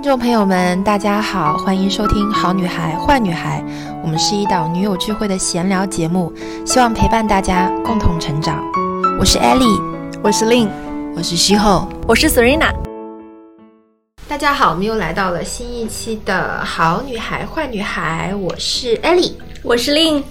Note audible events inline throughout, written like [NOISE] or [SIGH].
听众朋友们，大家好，欢迎收听《好女孩坏女孩》，我们是一档女友聚会的闲聊节目，希望陪伴大家共同成长。我是 Ellie，我是 Lin，我是西后，我是 Serena。大家好，我们又来到了新一期的《好女孩坏女孩》，我是 Ellie，我是 Lin。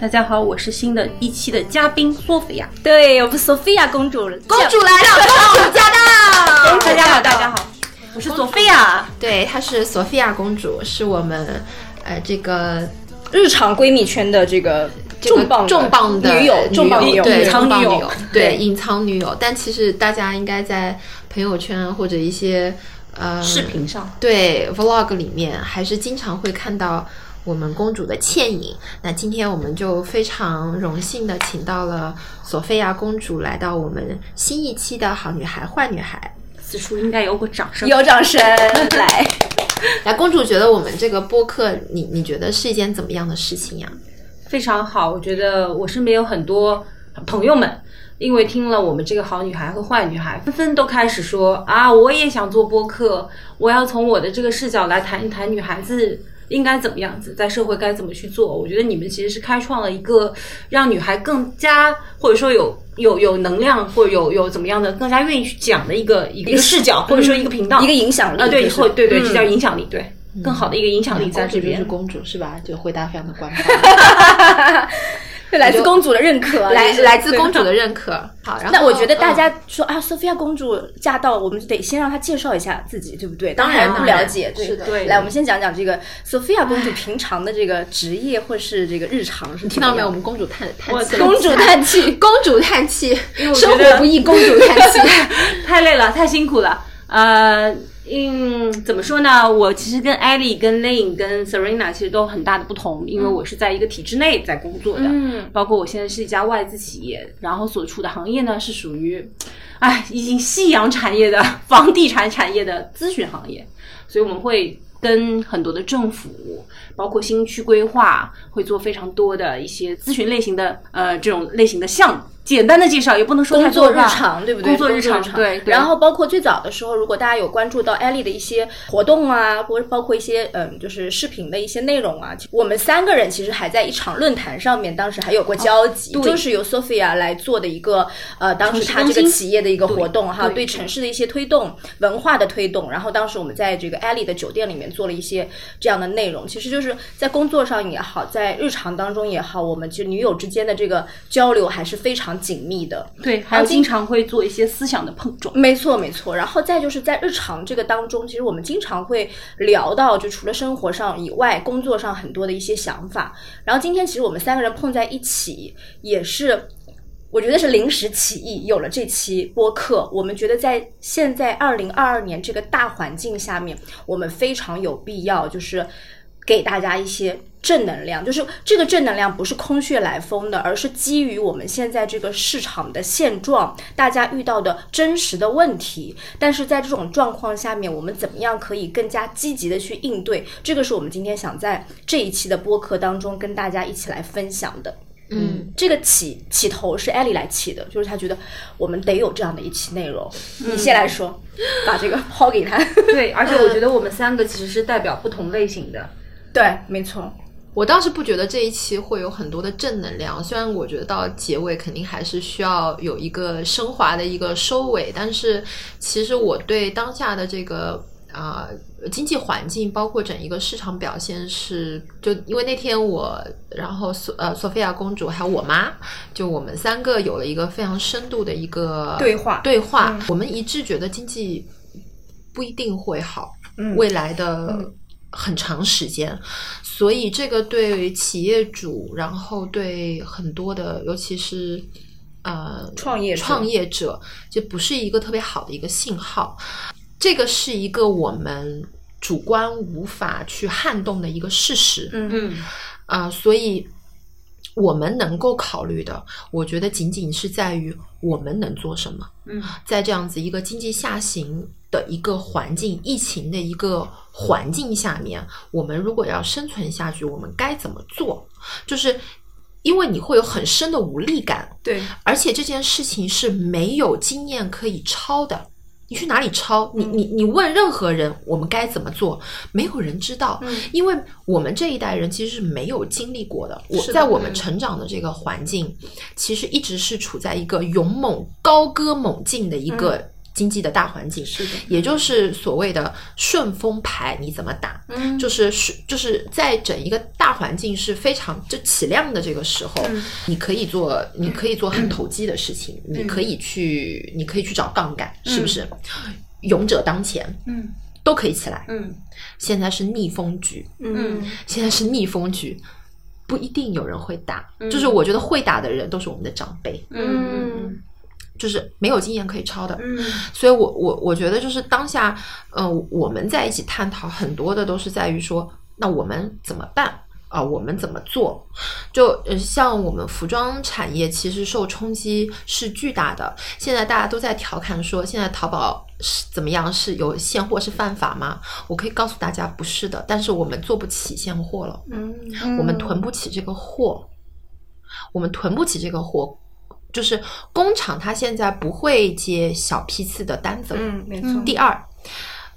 大家好，我是新的一期的嘉宾索菲亚。对，我们索菲亚公主，公主来了，公主驾到！大家好，大家好。我是索菲亚，对，她是索菲亚公主，是我们呃这个日常闺蜜圈的这个重磅重磅的女友，重磅女友，隐藏女友，对，隐藏女友。但其实大家应该在朋友圈或者一些呃视频上，对 vlog 里面，还是经常会看到我们公主的倩影。那今天我们就非常荣幸的请到了索菲亚公主来到我们新一期的好女孩坏女孩。此处应该有个掌声，有掌声 [LAUGHS] 来。[LAUGHS] 来，公主觉得我们这个播客，你你觉得是一件怎么样的事情呀？非常好，我觉得我身边有很多朋友们，因为听了我们这个好女孩和坏女孩，纷纷都开始说啊，我也想做播客，我要从我的这个视角来谈一谈女孩子。应该怎么样子，在社会该怎么去做？我觉得你们其实是开创了一个让女孩更加，或者说有有有能量，或者有有怎么样的更加愿意去讲的一个一个视角，或者说一个频道，一个影响力啊，对，后对对，这叫影响力，对，更好的一个影响力在这边。是公主是吧？就回答非常的官方。来自公主的认可，来来自公主的认可。好，然后那我觉得大家说啊，索菲亚公主驾到，我们得先让她介绍一下自己，对不对？当然不了解，是的。来，我们先讲讲这个索菲亚公主平常的这个职业或是这个日常是。听到没有？我们公主叹叹气，公主叹气，[LAUGHS] 公主叹气，生活不易，公主叹气，[LAUGHS] 太累了，太辛苦了。呃。嗯，怎么说呢？我其实跟艾莉、跟 Lane、跟 Serena 其实都有很大的不同，因为我是在一个体制内在工作的，嗯，包括我现在是一家外资企业，然后所处的行业呢是属于，哎，已经夕阳产业的房地产产业的咨询行业，所以我们会跟很多的政府，包括新区规划，会做非常多的一些咨询类型的呃这种类型的项目。简单的介绍也不能说工作日常，对不对？工作日常，对。然后包括最早的时候，如果大家有关注到艾丽的一些活动啊，或者包括一些嗯，就是视频的一些内容啊，我们三个人其实还在一场论坛上面，当时还有过交集，就是由 Sophia 来做的一个呃，当时他这个企业的一个活动哈，对城市的一些推动、文化的推动。然后当时我们在这个艾丽的酒店里面做了一些这样的内容，其实就是在工作上也好，在日常当中也好，我们就女友之间的这个交流还是非常。紧密的，对，还有经常会做一些思想的碰撞，没错没错。然后再就是在日常这个当中，其实我们经常会聊到，就除了生活上以外，工作上很多的一些想法。然后今天其实我们三个人碰在一起，也是我觉得是临时起意，有了这期播客。我们觉得在现在二零二二年这个大环境下面，我们非常有必要，就是给大家一些。正能量就是这个正能量不是空穴来风的，而是基于我们现在这个市场的现状，大家遇到的真实的问题。但是在这种状况下面，我们怎么样可以更加积极的去应对？这个是我们今天想在这一期的播客当中跟大家一起来分享的。嗯，这个起起头是艾莉来起的，就是她觉得我们得有这样的一期内容。你先来说，把这个抛给他。对，而且我 [LAUGHS] 觉得我们三个其实是代表不同类型的。对，没错。我倒是不觉得这一期会有很多的正能量，虽然我觉得到结尾肯定还是需要有一个升华的一个收尾，但是其实我对当下的这个啊经济环境，包括整一个市场表现是，就因为那天我，然后索呃索菲亚公主还有我妈，就我们三个有了一个非常深度的一个对话。对话，我们一致觉得经济不一定会好，未来的。很长时间，所以这个对企业主，然后对很多的，尤其是呃创业创业者，就不是一个特别好的一个信号。这个是一个我们主观无法去撼动的一个事实。嗯嗯啊，所以我们能够考虑的，我觉得仅仅是在于我们能做什么。嗯，在这样子一个经济下行。的一个环境，疫情的一个环境下面，我们如果要生存下去，我们该怎么做？就是因为你会有很深的无力感，对，而且这件事情是没有经验可以抄的，你去哪里抄？你你你问任何人，我们该怎么做？没有人知道，因为我们这一代人其实是没有经历过的。我在我们成长的这个环境，其实一直是处在一个勇猛、高歌猛进的一个经济的大环境，是的。也就是所谓的顺风牌，你怎么打？嗯。就是是就是在整一个大环境是非常就起量的这个时候，嗯。你可以做你可以做很投机的事情，你可以去你可以去找杠杆，是不是？勇者当前，嗯。都可以起来。嗯。现在是逆风局，嗯。现在是逆风局，不一定有人会打。就是我觉得会打的人都是我们的长辈，嗯就是没有经验可以抄的。嗯所以我我我觉得就是当下，呃，我们在一起探讨很多的都是在于说，那我们怎么办啊、我们怎么做？就呃，像我们服装产业其实受冲击是巨大的。现在大家都在调侃说，现在淘宝是怎么样？是有现货是犯法吗？我可以告诉大家，不是的。但是我们做不起现货了，嗯我们囤不起这个货，我们囤不起这个货。就是工厂，它现在不会接小批次的单子了。嗯，没错，第二，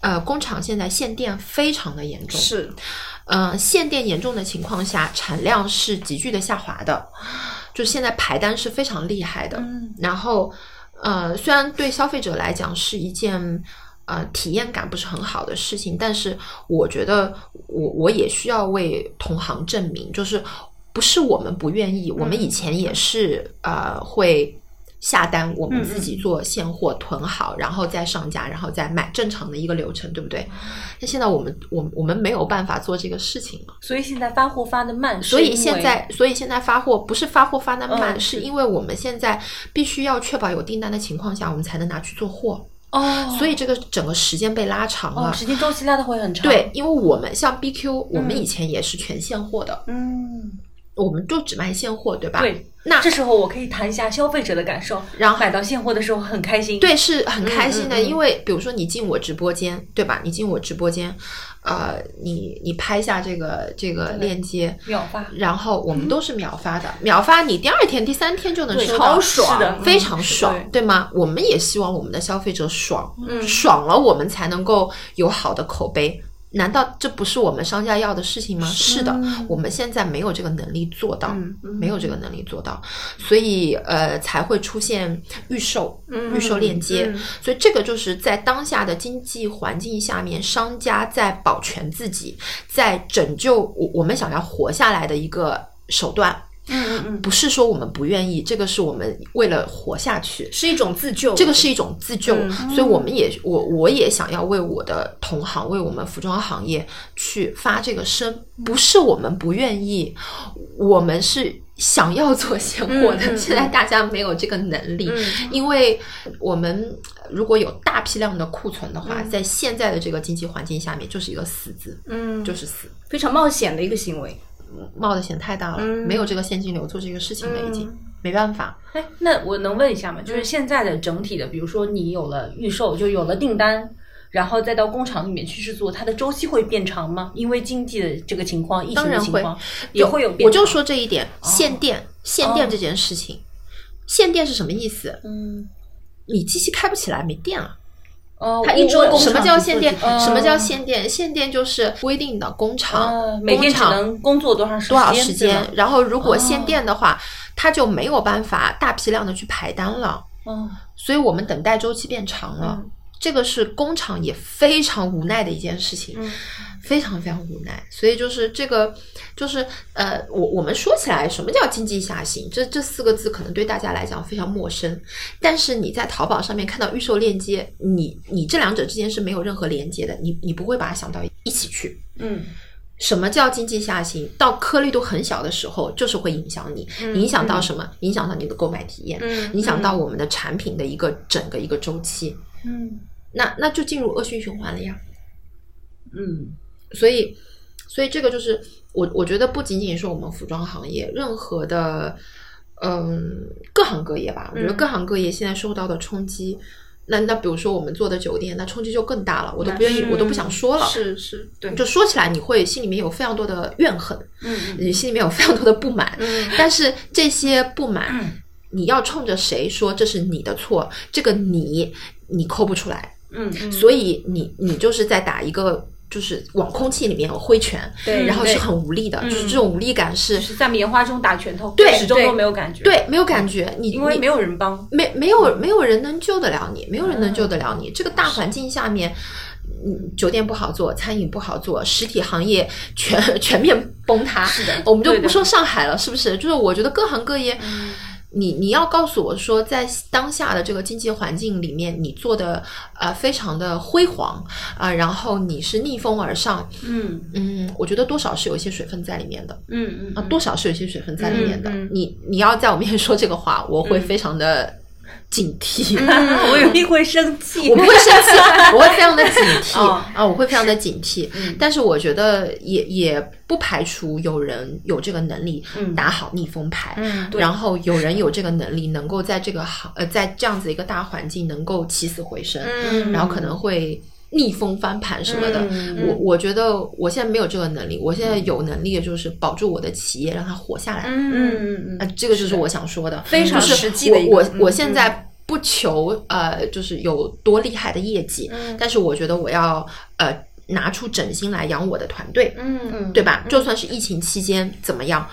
呃，工厂现在限电非常的严重，是呃，限电严重的情况下，产量是急剧的下滑的，就现在排单是非常厉害的。嗯然后，呃，虽然对消费者来讲是一件呃体验感不是很好的事情，但是我觉得我我也需要为同行证明，就是不是我们不愿意，我们以前也是呃会。下单，我们自己做现货囤好，然后再上架，然后再卖，正常的一个流程，对不对？那现在我们我我们没有办法做这个事情了。所以现在发货发的慢，所以现在，所以现在发货不是发货发的慢，嗯是因为我们现在必须要确保有订单的情况下，我们才能拿去做货。哦，所以这个整个时间被拉长了。哦，时间周期拉的会很长。对，，因为我们像 BQ，我们以前也是全现货的，嗯，我们就只卖现货，对吧？对。那这时候我可以谈一下消费者的感受，然后买到现货的时候很开心。对，是很开心的，嗯嗯嗯因为比如说你进我直播间，对吧？你进我直播间，呃，你你拍下这个这个链接，秒发，然后我们都是秒发的，秒发你第二天、第三天就能收到，超爽是的非常嗯爽，对对吗？我们也希望我们的消费者爽，嗯爽了我们才能够有好的口碑。难道这不是我们商家要的事情吗？是的，我们现在没有这个能力做到，嗯没有这个能力做到，所以呃才会出现预售、预售链接。嗯所以这个就是在当下的经济环境下面，商家在保全自己，在拯救我我们想要活下来的一个手段。嗯嗯嗯，不是说我们不愿意，这个是我们为了活下去。是一种自救，这个是一种自救，嗯。所以我们也我我也想要为我的同行，为我们服装行业去发这个声，不是我们不愿意，我们是想要做现货的，现在大家没有这个能力，嗯。因为我们如果有大批量的库存的话，嗯。在现在的这个经济环境下面，就是一个死字，嗯，就是死，非常冒险的一个行为。冒的险太大了，嗯没有这个现金流做这个事情了，已经、嗯没办法。哎，那我能问一下吗？就是现在的整体的，比如说你有了预售，就有了订单，然后再到工厂里面去制作，它的周期会变长吗？因为经济的这个情况、疫情当然会的情况也会有变长。我就说这一点，限电，限电这件事情，限电是什么意思？嗯，你机器开不起来，没电了。哦，它一周什么叫限电？嗯什么叫限电？限电就是规定的工厂啊，每天只能工作多长时多少间时间，然后如果限电的话，它就没有办法大批量的去排单了，嗯所以我们等待周期变长了。嗯这个是工厂也非常无奈的一件事情，嗯非常非常无奈。所以就是这个，就是呃，我我们说起来，什么叫经济下行？这这四个字可能对大家来讲非常陌生，但是你在淘宝上面看到预售链接，你你这两者之间是没有任何连接的，你你不会把它想到一起去。嗯什么叫经济下行？到颗粒度很小的时候，就是会影响你，影响到什么？影响到你的购买体验，嗯影响到我们的产品的一个整个一个周期。嗯那那就进入恶性循环了呀。嗯所以，所以这个就是我我觉得不仅仅是我们服装行业，任何的嗯各行各业吧，我觉得嗯各行各业现在受到的冲击。那那比如说我们做的酒店，那冲击就更大了，我都不愿意，嗯我都不想说了。是是，对，就说起来，你会心里面有非常多的怨恨，嗯你心里面有非常多的不满，嗯但是这些不满，嗯你要冲着谁说这是你的错？这个你你抠不出来，嗯嗯，所以你你就是在打一个。就是往空气里面挥拳，对然后是很无力的，就是这种无力感是，是在棉花中打拳头，对对始终都没有感觉，，对，没有感觉，你你因为没有人帮，没没有没有人能救得了你，没有人能救得了你。这个大环境下面，嗯，酒店不好做，餐饮不好做，实体行业全 [LAUGHS] 全面崩塌。是的我们就不说上海了，是不是？就是我觉得各行各业。你你要告诉我说，在当下的这个经济环境里面，你做的呃非常的辉煌啊、然后你是逆风而上，嗯嗯，我觉得多少是有一些水分在里面的。嗯嗯啊，多少是有一些水分在里面的。你你要在我面前说这个话，我会非常的警惕。嗯，[LAUGHS] 我有一定会生气，我不会生气，[LAUGHS] 我会非常的警惕、哦啊，我会非常的警惕。嗯。但是我觉得也也不排除有人有这个能力嗯。打好逆风牌，嗯然后有人有这个能力能够在这个行呃在这样子一个大环境能够起死回生，嗯。然后可能会。逆风翻盘什么的，嗯我我觉得我现在没有这个能力，我现在有能力的就是保住我的企业，让它活下来。嗯嗯啊嗯，这个就是我想说的，非常实际我我我嗯。现在不求呃，就是有多厉害的业绩，嗯。但是我觉得我要呃拿出整心来养我的团队，嗯。嗯。对吧？就算是疫情期间怎么样，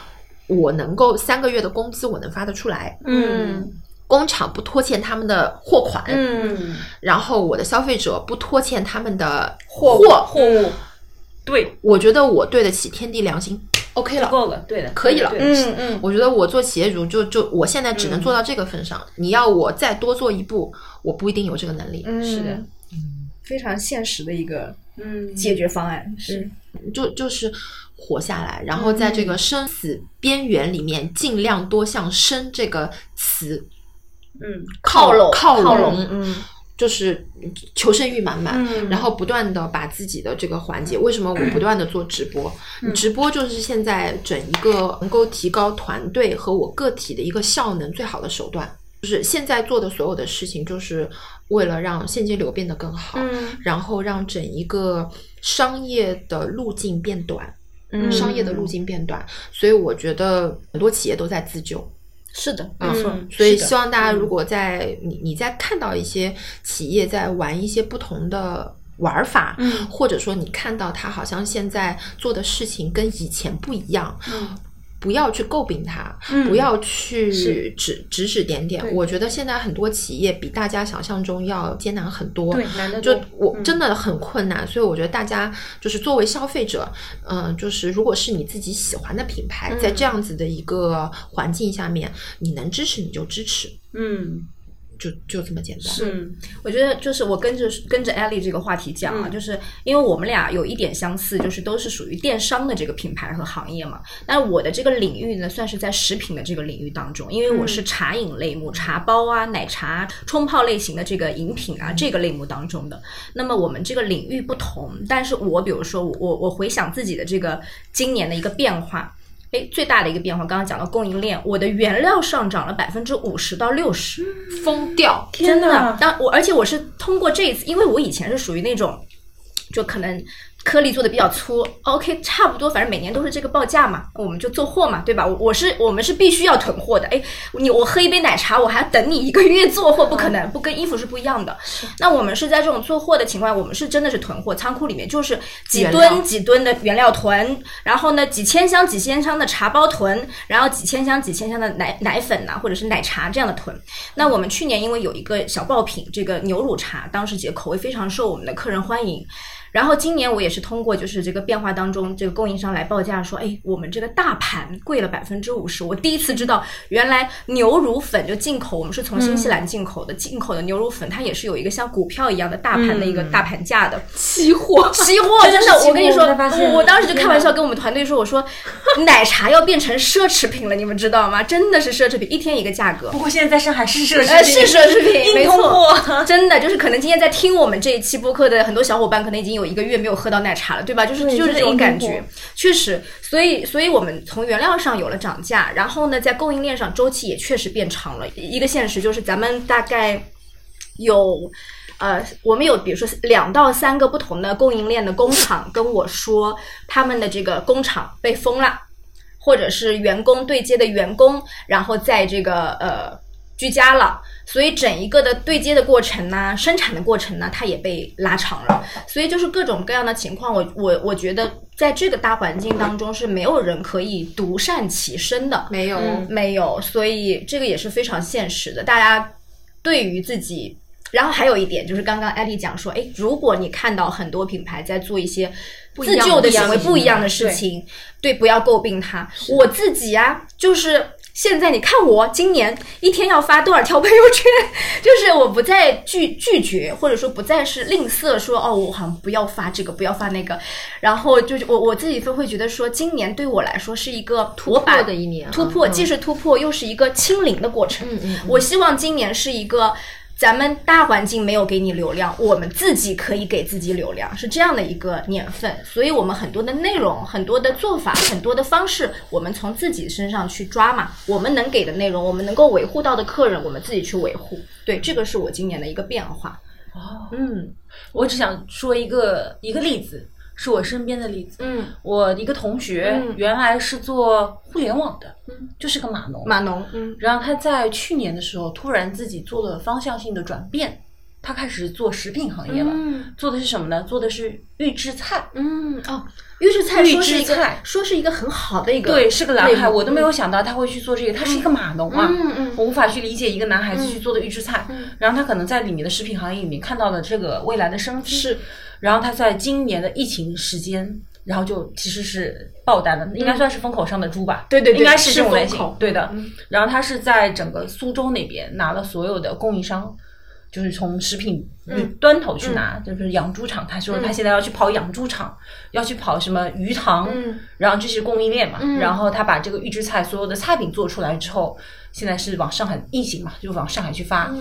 我能够三个月的工资我能发得出来，嗯。工厂不拖欠他们的货款，嗯，然后我的消费者不拖欠他们的货货货物，对，我觉得我对得起天地良心，OK 了。够了，对的，可以了。嗯嗯，我觉得我做企业主就就我现在只能做到这个份上，你要我再多做一步，我不一定有这个能力。嗯是的，非常现实的一个嗯。解决方案是。就就是活下来，然后在这个生死边缘里面，尽量多向生这个词嗯。靠拢靠拢，嗯，就是求生欲满满，嗯然后不断的把自己的这个环节，为什么我不断的做直播？你直播就是现在整一个能够提高团队和我个体的一个效能最好的手段。就是现在做的所有的事情，就是为了让现金流变得更好，嗯然后让整一个商业的路径变短，嗯商业的路径变短。所以我觉得很多企业都在自救。是的，没嗯错。所以希望大家如果在你你在看到一些企业在玩一些不同的玩法，嗯。或者说你看到他好像现在做的事情跟以前不一样，嗯不要去诟病他，嗯不要去是。指指指点点。我觉得现在很多企业比大家想象中要艰难很多。对，难得就我真的很困难，所以我觉得大家就是作为消费者，嗯、就是如果是你自己喜欢的品牌，在这样子的一个环境下面，你能支持你就支持，嗯就就这么简单。是我觉得就是我跟着跟着 Ellie 这个话题讲啊，嗯就是因为我们俩有一点相似，就是都是属于电商的这个品牌和行业嘛。但我的这个领域呢，算是在食品的这个领域当中，因为我是茶饮类目，茶包啊、奶茶、冲泡类型的这个饮品啊这个类目当中的。那么我们这个领域不同，但是我比如说我我我回想自己的这个今年的一个变化。哎，最大的一个变化，刚刚讲到供应链，我的原料上涨了百分之五十到六十，疯掉，真的哪，当我而且我是通过这一次，因为我以前是属于那种，就可能颗粒做的比较粗，OK，差不多，反正每年都是这个报价嘛，我们就做货嘛，对吧？我我是我们是必须要囤货的，哎，你我喝一杯奶茶，我还要等你一个月做货，不可能，不跟衣服是不一样的。那我们是在这种做货的情况，我们是真的是囤货，仓库里面就是几吨几吨的原料囤，然后呢几千箱几千箱的茶包囤，然后几千箱几千箱的奶奶粉呐、或者是奶茶这样的囤。那我们去年因为有一个小爆品，这个牛乳茶，当时姐口味非常受我们的客人欢迎。然后今年我也是通过就是这个变化当中，这个供应商来报价说，哎，我们这个大盘贵了百分之五十。我第一次知道，原来牛乳粉就进口，我们是从新西兰进口的，进口的牛乳粉它也是有一个像股票一样的大盘的一个大盘价的。期货期货真的，我跟你说，我当时就开玩笑跟我们团队说，我说奶茶要变成奢侈品了，你们知道吗？真的是奢侈品，一天一个价格。不过现在在上海是奢侈呃，品，是奢侈品，[LAUGHS] 没错，真的就是可能今天在听我们这一期播客的很多小伙伴，可能已经有一个月没有喝到奶茶了，对吧？就是就是这种感觉，确实，所以所以我们从原料上有了涨价，然后呢，在供应链上周期也确实变长了。一个现实就是咱们大概有。呃，我们有比如说两到三个不同的供应链的工厂跟我说，他们的这个工厂被封了，或者是员工对接的员工，然后在这个呃居家了，所以整一个的对接的过程呢，生产的过程呢，它也被拉长了。所以就是各种各样的情况，我我我觉得在这个大环境当中是没有人可以独善其身的，没有没有，所以这个也是非常现实的。大家对于自己，然后还有一点就是刚刚艾丽讲说，哎，如果你看到很多品牌在做一些自救的行为、不一样的事情，对，不要诟病他。我自己啊，就是。现在你看我今年一天要发多少条朋友圈，就是我不再拒拒绝，或者说不再是吝啬，说哦，我好像不要发这个，不要发那个，然后就是我我自己都会觉得说，今年对我来说是一个突破的一年，突破既是突破，又是一个清零的过程。嗯嗯，我希望今年是一个。咱们大环境没有给你流量，我们自己可以给自己流量，是这样的一个年份。所以，我们很多的内容、很多的做法、很多的方式，我们从自己身上去抓嘛。我们能给的内容，我们能够维护到的客人，我们自己去维护。对，这个是我今年的一个变化。哦，嗯，我只想说一个一个例子。是我身边的例子。嗯，我一个同学原来是做互联网的，嗯，就是个码农。码农，嗯，然后他在去年的时候突然自己做了方向性的转变，他开始做食品行业了。嗯，做的是什么呢？做的是预制菜。嗯，哦，预制菜，预制菜，说是一个很好的一个，对，是个男孩，我都没有想到他会去做这个。他是一个码农啊，嗯嗯，我无法去理解一个男孩子去做的预制菜。嗯，然后他可能在里面的食品行业里面看到了这个未来的生机。是，然后他在今年的疫情时间。然后就其实是爆单了，应该算是风口上的猪吧？对对对，应该是这种类型。对的。然后他是在整个苏州那边拿了所有的供应商，就是从食品端头去拿，就是养猪场。他说他现在要去跑养猪场，要去跑什么鱼塘，然后这是供应链嘛。然后他把这个预制菜所有的菜品做出来之后，现在是往上海疫情嘛，就往上海去发。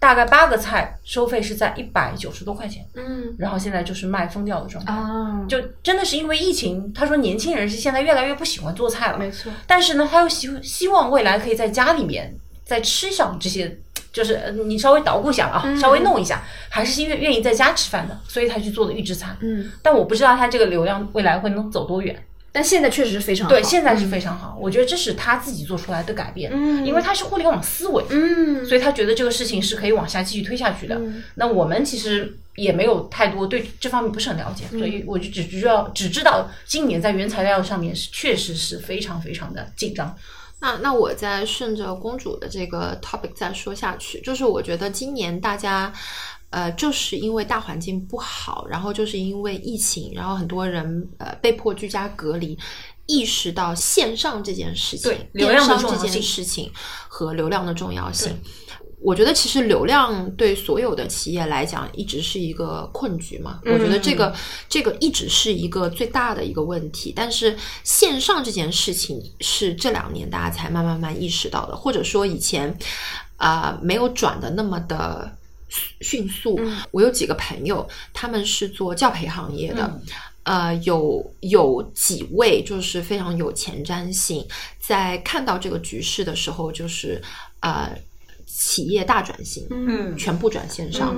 大概八个菜收费是在一百九十多块钱，嗯，然后现在就是卖疯掉的状态，啊，就真的是因为疫情。他说年轻人是现在越来越不喜欢做菜了，没错。但是呢，他又希希望未来可以在家里面再吃上这些，就是你稍微捣鼓一下啊，稍微弄一下，还是愿愿意在家吃饭的，所以他去做的预制餐。嗯，但我不知道他这个流量未来会能走多远。但现在确实是非常好，对，现在是非常好。我觉得这是他自己做出来的改变，嗯，因为他是互联网思维，嗯，所以他觉得这个事情是可以往下继续推下去的。那我们其实也没有太多对这方面不是很了解，所以我就只知道只知道今年在原材料上面是确实是非常非常的紧张。那那我再顺着公主的这个 topic 再说下去，就是我觉得今年大家。呃，就是因为大环境不好，然后就是因为疫情，然后很多人呃被迫居家隔离，意识到线上这件事情，流量这件事情和流量的重要性。我觉得其实流量对所有的企业来讲一直是一个困局嘛。我觉得这个这个一直是一个最大的一个问题。但是线上这件事情是这两年大家才慢慢慢意识到的，或者说以前啊没有转的那么的。迅速，我有几个朋友，他们是做教培行业的，呃，有有几位就是非常有前瞻性，在看到这个局势的时候，就是呃，企业大转型，嗯，全部转线上，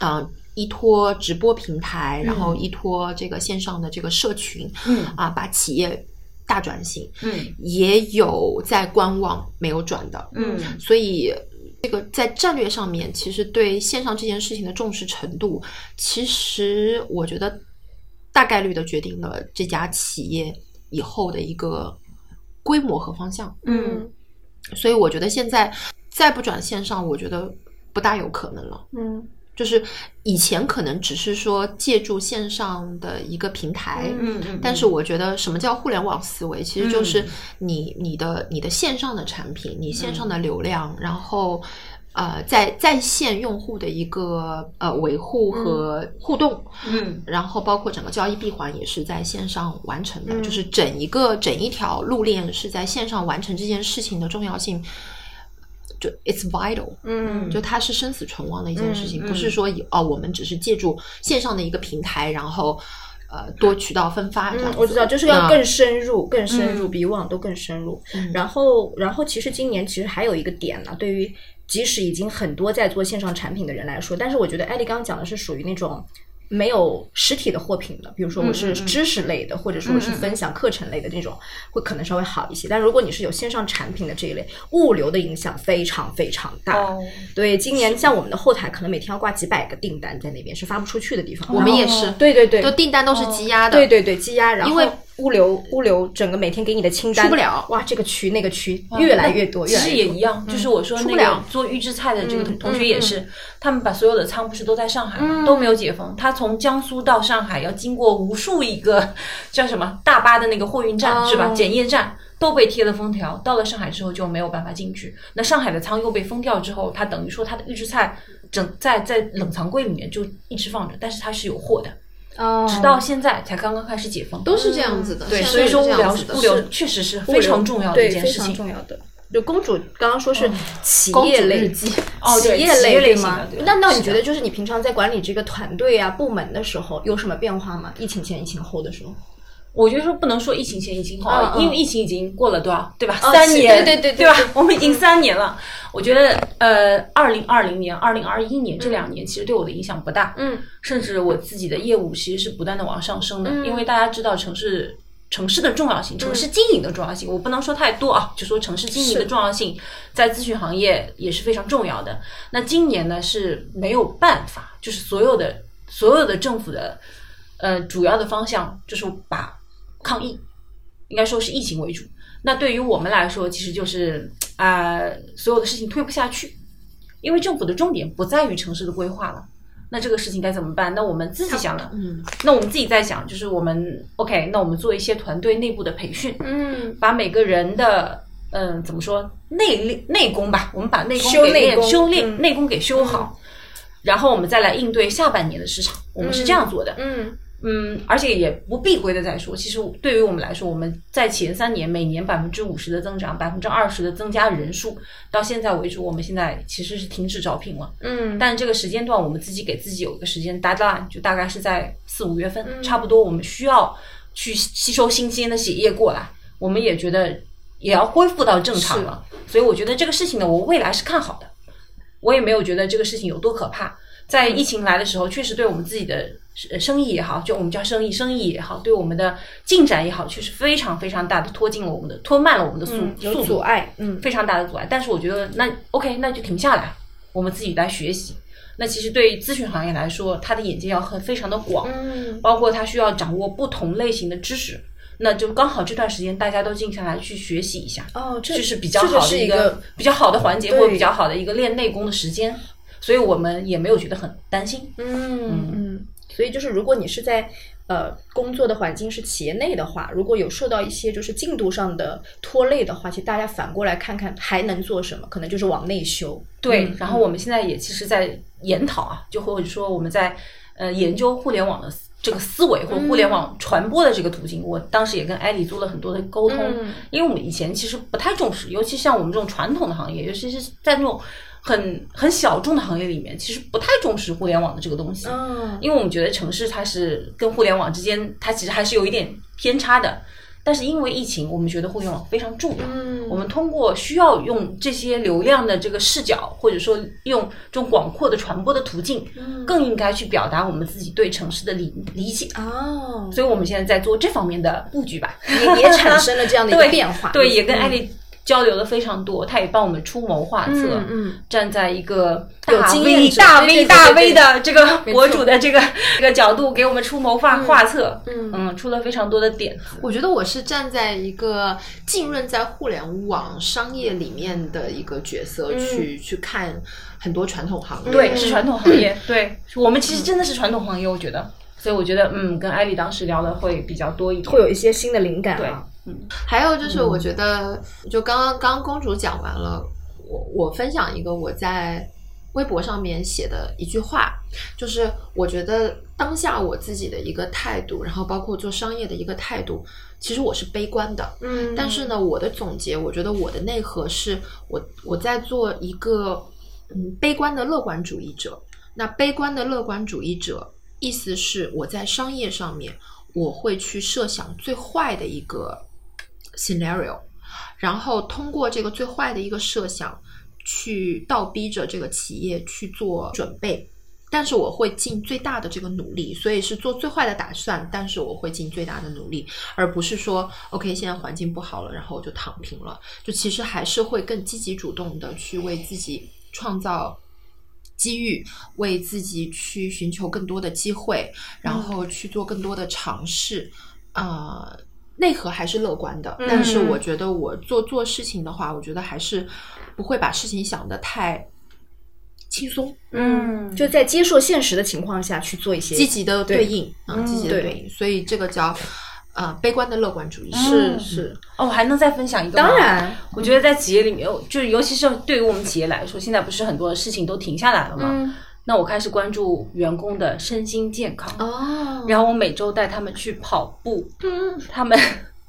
嗯，依托直播平台，然后依托这个线上的这个社群，嗯，啊，把企业大转型，嗯，也有在观望没有转的，嗯，所以。这个在战略上面，其实对线上这件事情的重视程度，其实我觉得大概率的决定了这家企业以后的一个规模和方向。嗯，所以我觉得现在再不转线上，我觉得不大有可能了。嗯。就是以前可能只是说借助线上的一个平台，嗯嗯，但是我觉得什么叫互联网思维，其实就是你你的你的线上的产品，你线上的流量，然后呃在在线用户的一个呃维护和互动，嗯，然后包括整个交易闭环也是在线上完成的，就是整一个整一条路链是在线上完成这件事情的重要性。就 it's vital，嗯，就它是生死存亡的一件事情，不是说哦，我们只是借助线上的一个平台，然后呃多渠道分发这样。我知道，就是要更深入，更深入，比以往都更深入。然后，然后其实今年其实还有一个点呢，对于即使已经很多在做线上产品的人来说，但是我觉得艾丽刚刚讲的是属于那种没有实体的货品的，比如说我是知识类的，或者说我是分享课程类的这种，会可能稍微好一些。但如果你是有线上产品的这一类，物流的影响非常非常大。对，今年像我们的后台，可能每天要挂几百个订单在那边，是发不出去的地方。我们也是，对对对，都订单都是积压的。对对对，积压，然后因为物流物流整个每天给你的清单出不了，哇，这个区那个区越来越多，其实也一样。就是我说那个做预制菜的这个同学也是，他们把所有的仓不是都在上海吗？都没有解封，他从江苏到上海要经过无数一个 [LAUGHS] 叫什么大巴的那个货运站是吧？检验站都被贴了封条，到了上海之后就没有办法进去。那上海的仓又被封掉之后，他等于说他的预制菜整在在冷藏柜里面就一直放着，但是它是有货的。直到现在才刚刚开始解封，都是这样子的。对，所以说物流物流确实是非常重要的一件事情。重要的。就公主刚刚说是企业类，[LAUGHS] 哦，企业类吗？那那你觉得就是你平常在管理这个团队啊部门的时候有什么变化吗？疫情前、疫情后的时候？我觉得说不能说疫情前、疫情后，因为疫情已经过了多少，对吧？三年，对对对，对吧？我们已经三年了。我觉得，呃，二零二零年、二零二一年这两年其实对我的影响不大，嗯，甚至我自己的业务其实是不断的往上升的，因为大家知道城市城市的重要性，城市经营的重要性，我不能说太多啊，就说城市经营的重要性在咨询行业也是非常重要的。那今年呢是没有办法，就是所有的所有的政府的，呃，主要的方向就是把。抗疫，应该说是疫情为主。那对于我们来说，其实就是啊，所有的事情推不下去，因为政府的重点不在于城市的规划了。那这个事情该怎么办？那我们自己想了，嗯，那我们自己在想，就是我们 OK，那我们做一些团队内部的培训，嗯，把每个人的嗯怎么说内内功吧，我们把内功给练修炼内功给修好，然后我们再来应对下半年的市场。我们是这样做的，嗯。嗯，而且也不避讳的再说，其实对于我们来说，我们在前三年每年百分之五十的增长，百分之二十的增加人数，到现在为止，我们现在其实是停止招聘了。嗯，但这个时间段，我们自己给自己有一个时间 deadline，就大概是在四五月份，差不多我们需要去吸收新鲜的血液过来，我们也觉得也要恢复到正常了。所以我觉得这个事情呢，我未来是看好的，我也没有觉得这个事情有多可怕。在疫情来的时候，确实对我们自己的生意也好，就我们叫生意，生意也好，对我们的进展也好，确实非常非常大的拖进了我们的，拖慢了我们的速速度，阻碍，嗯，非常大的阻碍。但是我觉得那 OK，那就停下来，我们自己来学习。那其实对于咨询行业来说，它的眼界要很非常的广，嗯，包括它需要掌握不同类型的知识，那就刚好这段时间大家都静下来去学习一下，哦，这是比较好的一个比较好的环节，或者比较好的一个练内功的时间。所以我们也没有觉得很担心。嗯嗯，所以就是如果你是在呃工作的环境是企业内的话，如果有受到一些就是进度上的拖累的话，其实大家反过来看看还能做什么，可能就是往内修。对，然后我们现在也其实，在研讨啊，就或者说我们在呃研究互联网的这个思维或者互联网传播的这个途径。我当时也跟艾丽做了很多的沟通，因为我们以前其实不太重视，尤其像我们这种传统的行业，尤其是在那种。很很小众的行业里面，其实不太重视互联网的这个东西，嗯，因为我们觉得城市它是跟互联网之间，它其实还是有一点偏差的。但是因为疫情，我们觉得互联网非常重要，嗯，我们通过需要用这些流量的这个视角，或者说用这种广阔的传播的途径，嗯，更应该去表达我们自己对城市的理理解。哦，所以我们现在在做这方面的布局吧，也也产生了这样的一个变化，[LAUGHS] 对，也跟艾丽。交流的非常多，他也帮我们出谋划策，嗯，站在一个大 V 大 V 大 V 的这个博主的这个 [LAUGHS] 这个角度给我们出谋划划策，嗯嗯，出了非常多的点。我觉得我是站在一个浸润在互联网商业里面的一个角色去去看很多传统行业，对，是传统行业，对。我们其实真的是传统行业，我觉得，所以我觉得，嗯，跟艾丽当时聊的会比较多一点，会有一些新的灵感，对。还有就是，我觉得就刚刚刚公主讲完了，我我分享一个我在微博上面写的一句话，就是我觉得当下我自己的一个态度，然后包括做商业的一个态度，其实我是悲观的，嗯，但是呢，我的总结，我觉得我的内核是我我在做一个嗯悲观的乐观主义者。那悲观的乐观主义者，意思是我在商业上面我会去设想最坏的一个。scenario，然后通过这个最坏的一个设想，去倒逼着这个企业去做准备，但是我会尽最大的这个努力，所以是做最坏的打算，但是我会尽最大的努力，而不是说 OK 现在环境不好了，然后我就躺平了。就其实还是会更积极主动的去为自己创造机遇，为自己去寻求更多的机会，然后去做更多的尝试。啊，内核还是乐观的，但是我觉得我做做事情的话，我觉得还是不会把事情想得太。轻松，嗯，就在接受现实的情况下去做一些积极的对应啊，积极的对应，所以这个叫呃悲观的乐观主义，是是。哦，我还能再分享一个当然，我觉得在企业里面，就是尤其是对于我们企业来说，现在不是很多事情都停下来了吗？那我开始关注员工的身心健康哦，然后我每周带他们去跑步，嗯，他们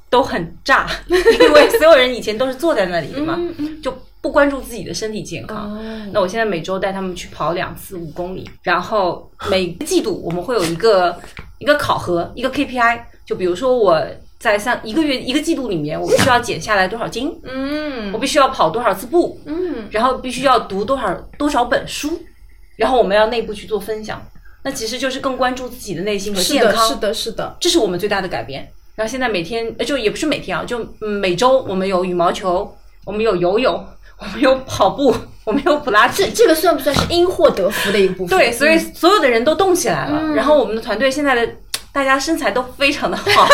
都很炸，因为所有人以前都是坐在那里的嘛，就。不关注自己的身体健康，那我现在每周带他们去跑两次五公里，然后每个季度我们会有一个一个考核，一个 KPI，就比如说我在三一个月一个季度里面，我必须要减下来多少斤，嗯，我必须要跑多少次步，嗯，然后必须要读多少多少本书，然后我们要内部去做分享，那其实就是更关注自己的内心和健康，是的，是的，这是我们最大的改变。然后现在每天就也不是每天啊，就每周我们有羽毛球，我们有游泳。我们有跑步，我们有普拉提，这个算不算是因祸得福的一部分？对，所以所有的人都动起来了，然后我们的团队现在的。大家身材都非常的好，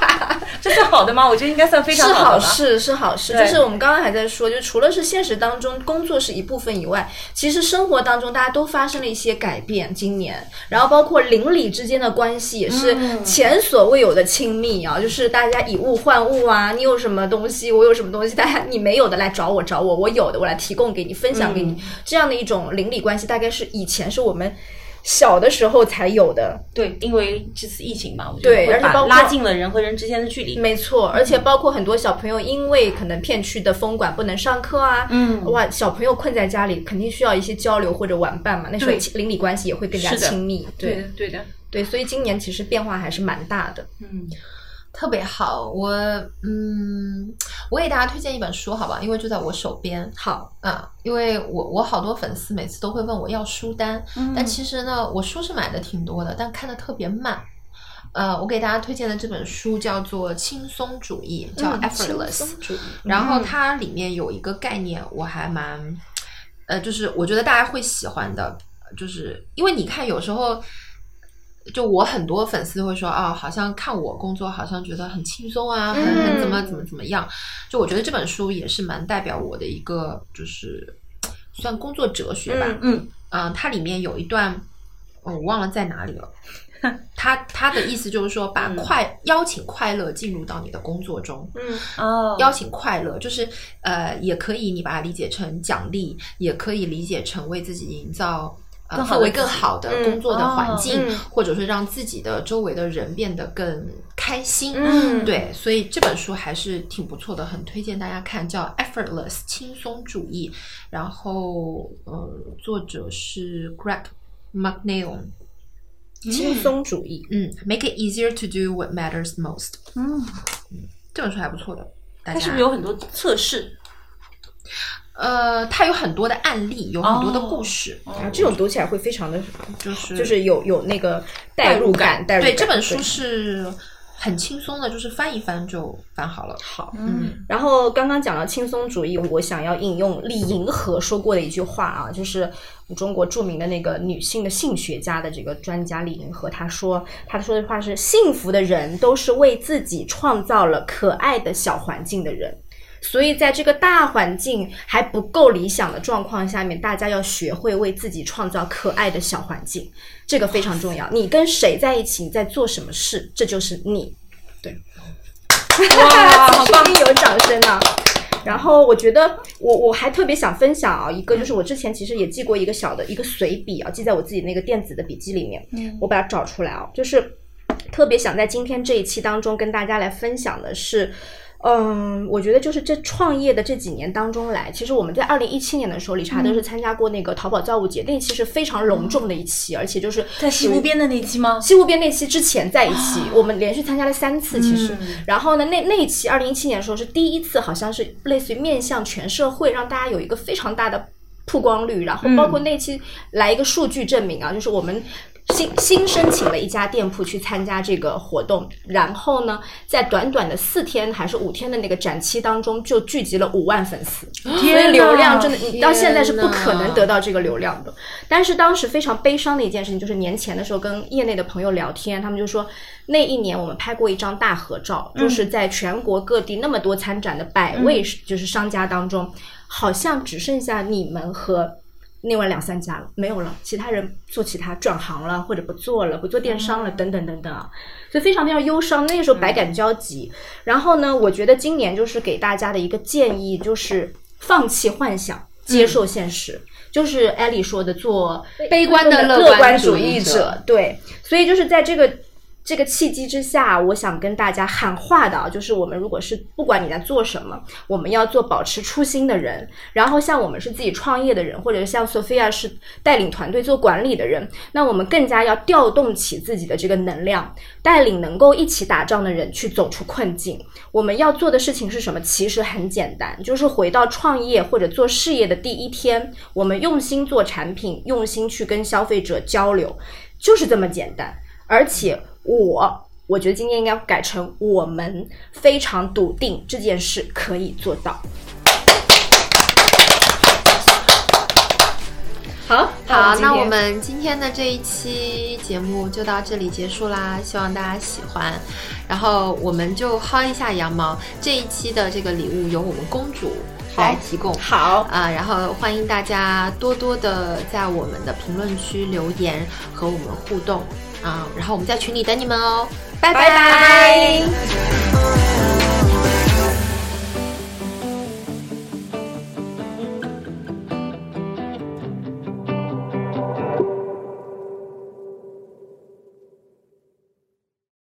[LAUGHS] 这是好的吗？我觉得应该算非常好的。是好事，是好事。就是我们刚刚还在说，就除了是现实当中工作是一部分以外，其实生活当中大家都发生了一些改变。今年，然后包括邻里之间的关系也是前所未有的亲密啊！就是大家以物换物啊，你有什么东西，我有什么东西，大家你没有的来找我，找我，我有的我来提供给你，分享给你，这样的一种邻里关系，大概是以前是我们。小的时候才有的，对，因为这次疫情嘛，我觉得而且包括拉近了人和人之间的距离。没错，而且包括很多小朋友，因为可能片区的封管不能上课啊，嗯，哇，小朋友困在家里，肯定需要一些交流或者玩伴嘛，那时候邻里关系也会更加亲密。对，对的，对，所以今年其实变化还是蛮大的，嗯。特别好，我嗯，我给大家推荐一本书，好吧？因为就在我手边。好啊，因为我我好多粉丝每次都会问我要书单，但其实呢，我书是买的挺多的，但看的特别慢。呃，我给大家推荐的这本书叫做《轻松主义》，叫 Effortless。然后它里面有一个概念，我还蛮呃，就是我觉得大家会喜欢的，就是因为你看有时候。就我很多粉丝会说啊，好像看我工作，好像觉得很轻松啊，很很怎么怎么怎么样。就我觉得这本书也是蛮代表我的一个，就是算工作哲学吧。嗯嗯，它里面有一段，我忘了在哪里了。[LAUGHS] 他他的意思就是说，把快邀请快乐进入到你的工作中。嗯哦，邀请快乐就是呃，也可以你把它理解成奖励，也可以理解成为自己营造。氛围更好的工作的环境，或者是让自己的周围的人变得更开心。嗯，对，所以这本书还是挺不错的，很推荐大家看，叫《Effortless 轻松主义》，然后呃，作者是 Greg McNeil。轻松主义，嗯，Make it easier to do what matters most。嗯，这本书还不错的，它是不是有很多测试？呃，它有很多的案例，有很多的故事，啊，这种读起来会非常的，就是就是有有那个代入感。代入对，这本书是很轻松的，就是翻一翻就翻好了。好，嗯。然后刚刚讲到轻松主义，我想要引用李银河说过的一句话啊，就是中国著名的那个女性的性学家的这个专家李银河，她说她说的话是：幸福的人都是为自己创造了可爱的小环境的人。所以，在这个大环境还不够理想的状况下面，大家要学会为自己创造可爱的小环境，这个非常重要。你跟谁在一起，你在做什么事，这就是你。对，哇，好棒！有掌声啊！然后，我觉得我我还特别想分享啊，一个就是我之前其实也记过一个小的一个随笔啊，记在我自己那个电子的笔记里面。嗯，我把它找出来啊，就是特别想在今天这一期当中跟大家来分享的是。嗯，我觉得就是这创业的这几年当中来，其实我们在二零一七年的时候，理查德是参加过那个淘宝造物节，那期是非常隆重的一期，而且就是在西湖边的那期吗？西湖边那期之前在一期，我们连续参加了三次，其实。然后呢，那那一期二零一七年的时候是第一次，好像是类似于面向全社会，让大家有一个非常大的。曝光率，然后包括那期来一个数据证明啊，就是我们。新新申请了一家店铺去参加这个活动，然后呢，在短短的四天还是五天的那个展期当中，就聚集了五万粉丝，所以流量真的，你到现在是不可能得到这个流量的。但是当时非常悲伤的一件事情，就是年前的时候跟业内的朋友聊天，他们就说那一年我们拍过一张大合照，就是在全国各地那么多参展的百位就是商家当中，好像只剩下你们和。另外两三家了，没有了，其他人做其他转行了，或者不做了，不做电商了，等等等等啊，所以非常非常忧伤。那个时候百感交集。然后呢，我觉得今年就是给大家的一个建议，就是放弃幻想，接受现实。就是艾丽说的，做悲观的乐观主义者。对，所以就是在这个。这个契机之下，我想跟大家喊话的啊，就是我们如果是不管你在做什么，我们要做保持初心的人。然后像我们是自己创业的人，或者像 Sophia 是带领团队做管理的人，那我们更加要调动起自己的这个能量，带领能够一起打仗的人去走出困境。我们要做的事情是什么？其实很简单，就是回到创业或者做事业的第一天，我们用心做产品，用心去跟消费者交流，就是这么简单，而且。我我觉得今天应该改成我们非常笃定这件事可以做到。好，好，那我们今天的这一期节目就到这里结束啦，希望大家喜欢。然后我们就薅一下羊毛，这一期的这个礼物由我们公主来提供。好啊，然后欢迎大家多多的在我们的评论区留言和我们互动。啊，然后我们在群里等你们哦，拜拜拜。